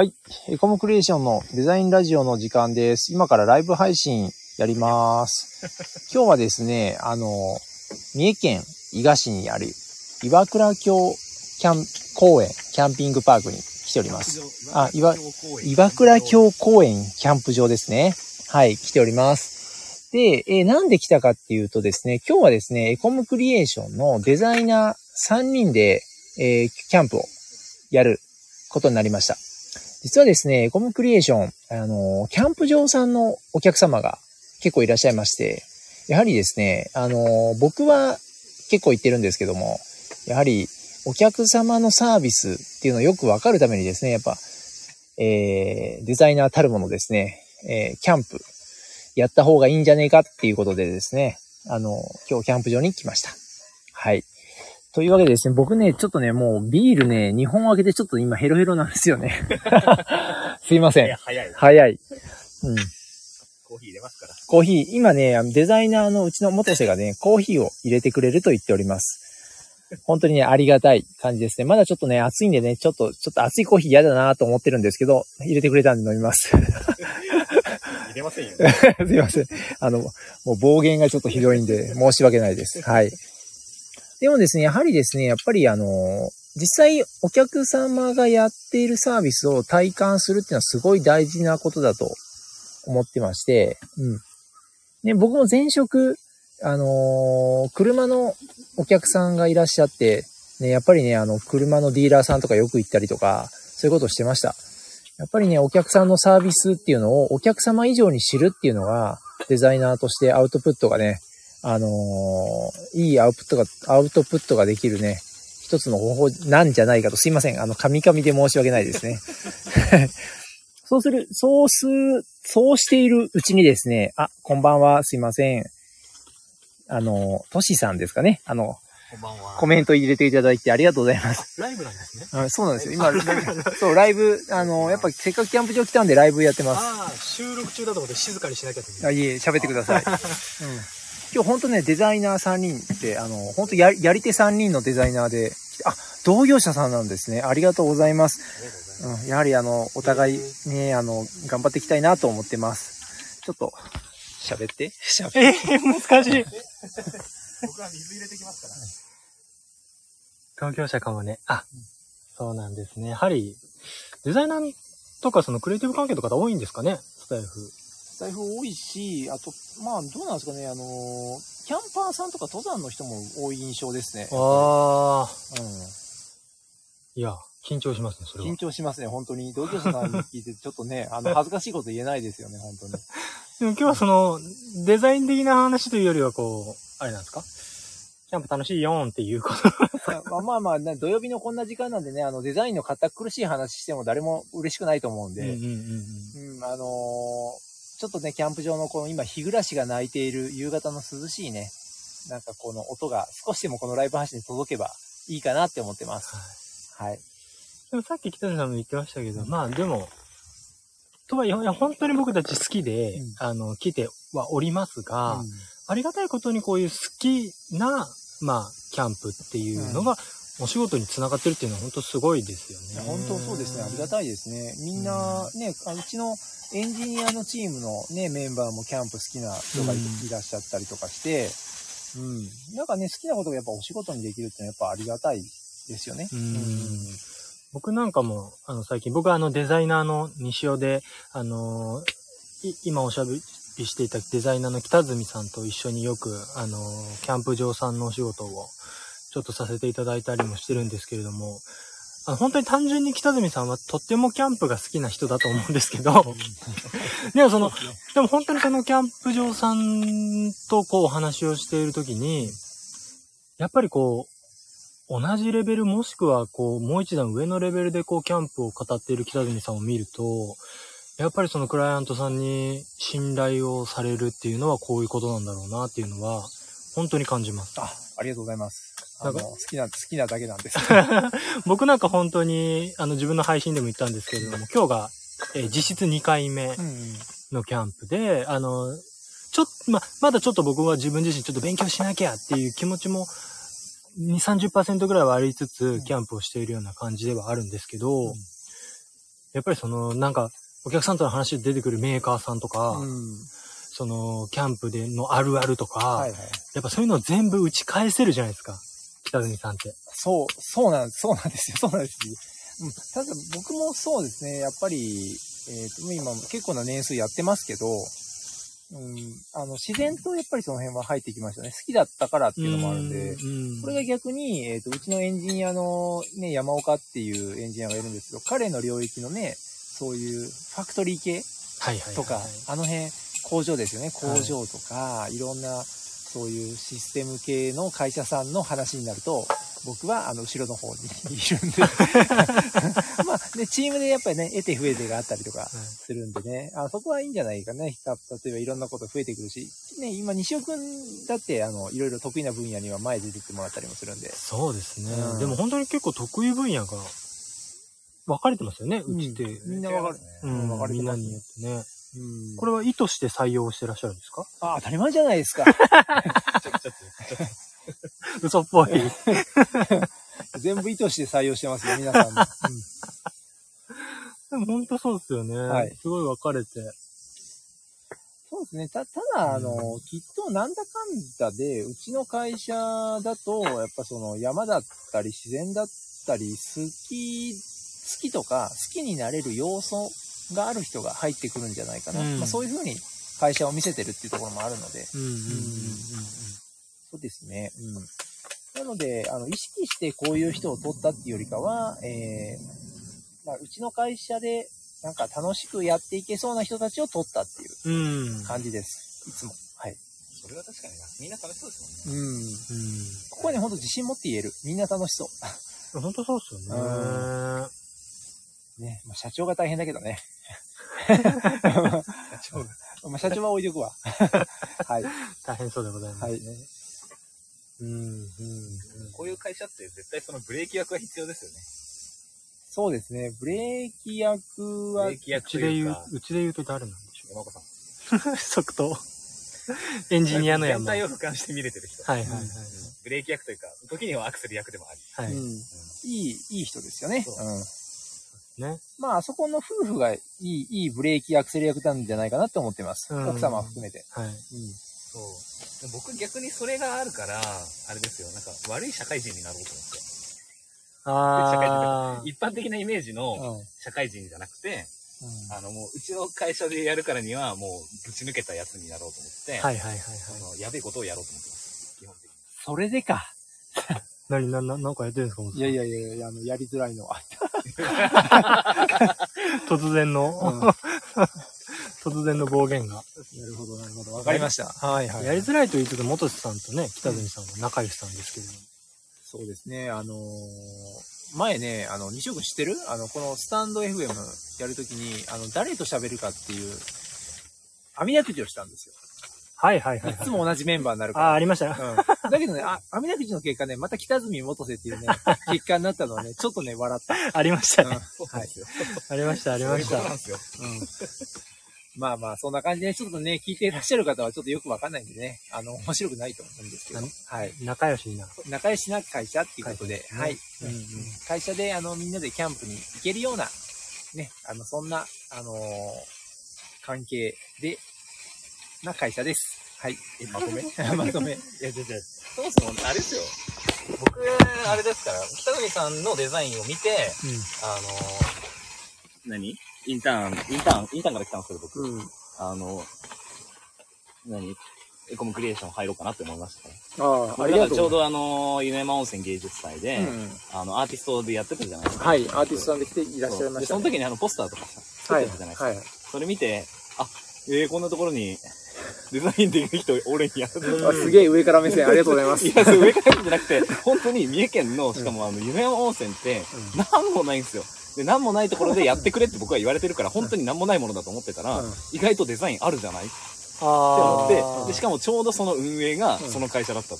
はい。エコムクリエーションのデザインラジオの時間です。今からライブ配信やります。今日はですね、あの、三重県伊賀市にある岩倉峡キャン公園キャンピングパークに来ております。あ岩岩倉峡公園キャンプ場ですね。はい、来ております。で、えーなんで来たかっていうとですね、今日はですね、エコムクリエーションのデザイナー3人で、えーキャンプをやることになりました。実はですね、エコムクリエーション、あの、キャンプ場さんのお客様が結構いらっしゃいまして、やはりですね、あの、僕は結構行ってるんですけども、やはりお客様のサービスっていうのをよくわかるためにですね、やっぱ、えー、デザイナーたるものですね、えー、キャンプやった方がいいんじゃねえかっていうことでですね、あの、今日キャンプ場に来ました。はい。というわけでですね、僕ね、ちょっとね、もうビールね、2本開けてちょっと今ヘロヘロなんですよね。すいません。早い。早い。うん。コーヒー入れますから。コーヒー、今ね、あのデザイナーのうちの元瀬がね、コーヒーを入れてくれると言っております。本当にね、ありがたい感じですね。まだちょっとね、暑いんでね、ちょっと、ちょっと暑いコーヒー嫌だなと思ってるんですけど、入れてくれたんで飲みます。入れませんよ。すいません。あの、もう暴言がちょっとひどいんで、申し訳ないです。はい。でもですね、やはりですね、やっぱりあの、実際お客様がやっているサービスを体感するっていうのはすごい大事なことだと思ってまして、うん。ね、僕も前職、あのー車のお客さんがいらっしゃって、ね、やっぱりね、あの、車のディーラーさんとかよく行ったりとか、そういうことをしてました。やっぱりね、お客さんのサービスっていうのをお客様以上に知るっていうのが、デザイナーとしてアウトプットがね、あのーいいアウトプットが、アウトプットができるね、一つの方法なんじゃないかと、すいません。あの、カミカミで申し訳ないですね。そうする、そうす、そうしているうちにですね、あ、こんばんは、すいません。あの、トシさんですかね。あの、こんばんは。コメント入れていただいてありがとうございます。ライブなんですね。あそうなんですよ。今、そう、ライブ、あの、やっぱせっかくキャンプ場来たんでライブやってます。ああ、収録中だと思って静かにしなきゃって。あいえ、喋ってください。うん、今日本当ね、デザイナー3人って、あの、本当ややり手3人のデザイナーで、あ、同業者さんなんですね。ありがとうございます。うん、やはりあの、お互いね、あの、頑張っていきたいなと思ってます。ちょっと、喋って。喋って。えー、難しい。僕は水入れてきますから。同業者かもね。あ、そうなんですね。やはり、デザイナーとかそのクリエイティブ関係の方多いんですかね？スタイフ。財布多いし、あと、まあ、どうなんですかね、あの、キャンパーさんとか登山の人も多い印象ですね。ああ、うん。いや、緊張しますね、それは緊。張しますね、本当に。同業者さんに聞いて、ちょっとね、あの、恥ずかしいこと言えないですよね、本当に。でも今日はその、デザイン的な話というよりはこう、あれなんですか？キャンプ楽しいよーんっていうこと。まあまあまあ、な土曜日のこんな時間なんでね、あの、デザインの堅苦しい話しても誰も嬉しくないと思うんで、うんうんうんうん、あのーちょっとね、キャンプ場のこの今、日暮らしが鳴いている夕方の涼しいね、なんかこの音が少しでもこのライブ配信に届けばいいかなって思ってます。はい。でもさっき北野さんも言ってましたけど、まあでも、とはいえ、本当に僕たち好きで、うんあの、来てはおりますが、うんありがたいことにこういう好きな、まあ、キャンプっていうのが、お仕事につながってるっていうのは本当すごいですよね。本当そうですね、ありがたいですね。みんなね、あうちのエンジニアのチームのね、メンバーもキャンプ好きな人がい,、うんらっしゃったりとかして、うん。なんかね、好きなことがやっぱお仕事にできるってのはやっぱありがたいですよね。うん僕なんかも、あの、最近、僕はあの、デザイナーの西尾で、あの、い今おしゃべりしていたデザイナーの北住さんと一緒によく、あの、キャンプ場さんのお仕事を、ちょっとさせていただいたりもしてるんですけれども、あの本当に単純に北住さんはとってもキャンプが好きな人だと思うんですけど、でもその、でも本当にそのキャンプ場さんとこうお話をしているときに、やっぱりこう、同じレベルもしくはこう、もう一段上のレベルでこう、キャンプを語っている北住さんを見ると、やっぱりそのクライアントさんに信頼をされるっていうのはこういうことなんだろうなっていうのは、本当に感じます。あ、ありがとうございます。あの、好きな、好きなだけなんです。僕なんか本当に、あの自分の配信でも言ったんですけれども、今日が、えー実質2回目うん。のキャンプで、あの、ちょっと、ま、まだちょっと僕は自分自身ちょっと勉強しなきゃっていう気持ちも、2、30%ぐらいはありつつ、キャンプをしているような感じではあるんですけど、うんやっぱりその、なんか、お客さんとの話で出てくるメーカーさんとか、うん。その、キャンプでのあるあるとか、はいはい。やっぱそういうのを全部打ち返せるじゃないですか。北住さんって。そう、そうなん、そうなんですよ。そうなんですよ。うん。ただ僕もそうですね、やっぱり、えっ、と、今結構な年数やってますけど、うん、あの、自然とやっぱりその辺は入ってきましたね。好きだったからっていうのもあるんで、うんこれが逆に、えっ、と、うちのエンジニアのね、山岡っていうエンジニアがいるんですけど、彼の領域のね、そういうファクトリー系はいはいはいとか、あの辺、工場ですよね。工場とか、い、ろんな、そういうシステム系の会社さんの話になると、僕はあの後ろの方にいるんで。まあね、チームでやっぱりね、得て増えてがあったりとかするんでね、あそこはいいんじゃないかね。た例えばいろんなこと増えてくるし、ね、今西尾くんだって、あの、いろいろ得意な分野には前出てってもらったりもするんで。そうですね、うんでも本当に結構得意分野が分かれてますよね、うちって。みんなわかる。うん分かれてますねみんなによってね。うんこれは意図して採用してらっしゃるんですか？あ、当たり前じゃないですか。嘘っぽい。全部意図して採用してますよ、皆さんも。うんでも本当そうですよね。はいすごい分かれて。そうですね。た、ただ、あの、きっとなんだかんだで、うちの会社だと、やっぱその山だったり自然だったり、好き、好きとか、好きになれる要素がある人が入ってくるんじゃないかな。うんまあそういうふうに会社を見せてるっていうところもあるので、そうですね。うん。なので、あの、意識してこういう人を取ったっていうよりかは、えー、まあ、うちの会社で、なんか楽しくやっていけそうな人たちを取ったっていう。感じです。いつも。はい。それは確かにな。みんな楽しそうですもんね。うん。うんここはね、ほんと自信持って言える。みんな楽しそ本当そうですよね。う。ね。まあ、社長が大変だけどね。社長が まあ、社長は置いとくわ。はい。大変そうでございますね。はいうんうんこういう会社って絶対そのブレーキ役が必要ですよね。そうですね。ブレーキ役はブレー、キう役とちで言ういうちで言うと誰なんでし山岡さん。ょう。即答。エンジニアの山。全体はいを俯瞰して見れてる人。はいはい。ブレーキ役というか、時にはアクセル役でもあり。はい。うん。いい、いい人ですよね。そううん。ね。まあ、あそこの夫婦がいい、いいブレーキアクセル役なんじゃないかなと思ってます。うん奥様含めて。はい。うん。そう。僕逆にそれがあるから、あれですよ、なんか悪い社会人になろうと思って。あ一般的なイメージうん。のうん。社会人じゃなくて、あのもううちの会社でやるからにはもうぶち抜けたやつになろうと思って、あ。はいはいはいはい。あのやべえことをやろうと思ってます。基本的に。それでか。何、な、な、なんかやってるんですかもういやいやいやいや、あの、やりづらいのは。突然の、うん突然の暴言が。なるほど、なるほど。わかりました。はいはい。やりづらいと言ってた元瀬さんとね、北住さんは仲良しさんですけれども。そうですね、あのー前ね、あの、西尾君知ってる？あの、このスタンド FM やるときに、あの、誰と喋るかっていう、網だくじをしたんですよ。はいはいはいい、はい。つも同じメンバーになるかあ、ら。ありました。うん。だけどね、あ、網だくじの結果ね、また北住元瀬っていうね、結果になったのはね、ちょっとね、笑った。ありましたうん。ね。はい。ありました、ありました。なんですよ。うん。まあまあ、そんな感じで、ちょっとね、聞いていらっしゃる方はちょっとよくわかんないんでね、あの、面白くないと思うんですけど、はい。仲良しになる。仲良しな会社っていうことで、ははいい。うんうん会社で、あの、みんなでキャンプに行けるような、ね、あの、そんな、あのー関係で、な会社です。はい。えまとめ？まとめ。いや、全然。そもそも、あれですよ。僕、あれですから、北国さんのデザインを見て、あの何？インターン、インターン、インターンから来たんですけど、僕。うん。あの、何？エコムクリエーション入ろうかなって思いましたね。ああ、ありだからちょうがとう。どあの、夢山温泉芸術祭で、うん。あの、アーティストでやってたじゃないですか。はい、アーティストさんで来ていらっしゃいまで、した、その時にあの、ポスターとかさ、作はい、ってたじゃないですか。はい。それ見て、あ、えー、こんなところに、デザインできる人、俺にやる。あすげえ上から目線ありがとうございます。いや、上からじゃなくて、本当に三重県の、しかもあの、夢山温泉って、なんもないんですよ。で、なんもないところでやってくれって僕は言われてるから、本当になんもないものだと思ってたら、うん意外とデザインあるじゃない？ってあ思ってー、で、しかもちょうどその運営がうんその会社だった。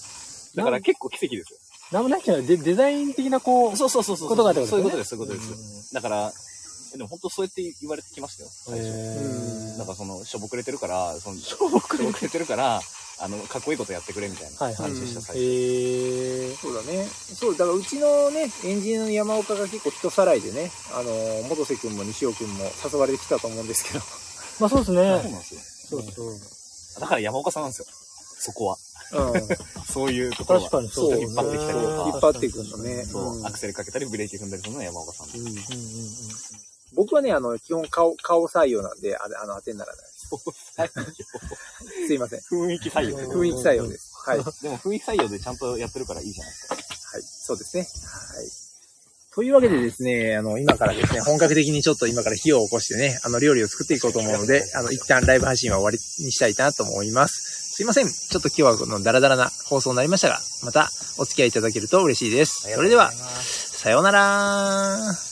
だから結構奇跡ですよ。なんもないけど、デデザイン的なこう、そうそうそうそう。ことがってことそういうですねことです、そういうことです。だから、えでも本当そうやって言われてきましたよ。最初なんかその、しょぼくれてるから、その、しょぼくれてるから、あの、かっこいいことやってくれみたいなはいはい話でした、最初。へえ。そうだね。そう、だからうちのね、エンジニアの山岡が結構人さらいでね、あの、元瀬くんも西尾くんも誘われてきたと思うんですけど。まあそうですそうなね。んですよ。そうそう。だから山岡さんなんですよ。そこは。うん。そういうところは。確かにそうそう引っ張ってきたりとか引っ張っていくのねそう、うんアクセルかけたりブレーキ踏んだりするのは山岡さん。うんうんうんうん。僕はね、あの、基本顔、顔採用なんで、ああの、当てにならないです。すいません。雰囲気採用。雰囲気採用です。はい。はい。でも雰囲気採用でちゃんとやってるからいいじゃないですか。そうですね。はい。というわけでですね、あの、今からですね、本格的にちょっと今から火を起こしてね、あの、料理を作っていこうと思うので、あの、一旦ライブ配信は終わりにしたいなと思います。すいません。ちょっと今日はこのダラダラな放送になりましたが、またお付き合いいただけると嬉しいです。それでは、さようなら